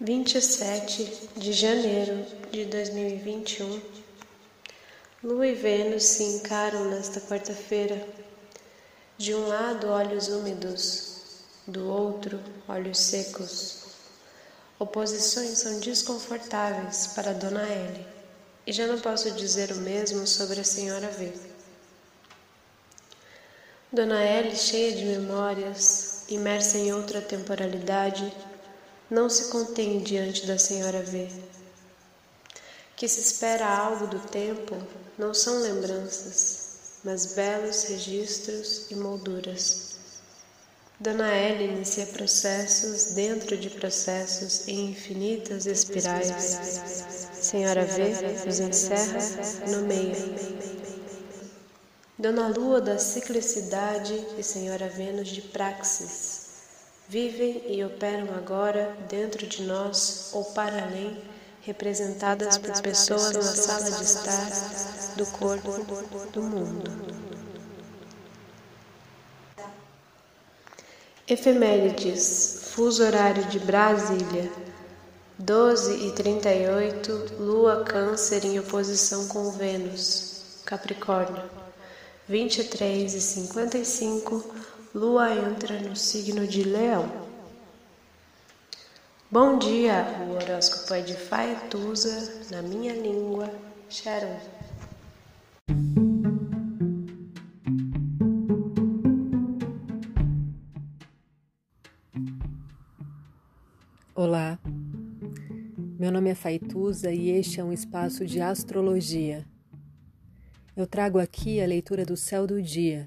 27 de janeiro de 2021 Lua e Vênus se encaram nesta quarta-feira. De um lado, olhos úmidos, do outro, olhos secos. Oposições são desconfortáveis para Dona L, e já não posso dizer o mesmo sobre a Senhora V. Dona L, cheia de memórias, imersa em outra temporalidade, não se contém diante da Senhora V. Que se espera algo do tempo não são lembranças, mas belos registros e molduras. Dona L inicia processos dentro de processos em infinitas espirais. Senhora V os encerra no meio. Dona Lua da ciclicidade e Senhora Vênus de praxis vivem e operam agora dentro de nós ou para além, representadas por pessoas na sala de estar do corpo do mundo. Efemérides, fuso horário de Brasília, 12 e 38, Lua Câncer em oposição com Vênus, Capricórnio, 23 e 55, Lua entra no signo de Leão. Bom dia, o horóscopo é de Faetusa, na minha língua, Sharon. Olá, meu nome é Faituza e este é um espaço de astrologia. Eu trago aqui a leitura do céu do dia